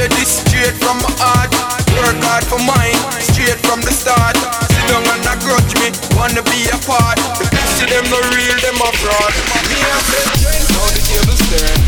melody straight from my heart. Work hard for mine, straight from the start. Sit down and not grudge me, wanna be a part. The best of them no real, them a fraud. Me I said, how the tables turn.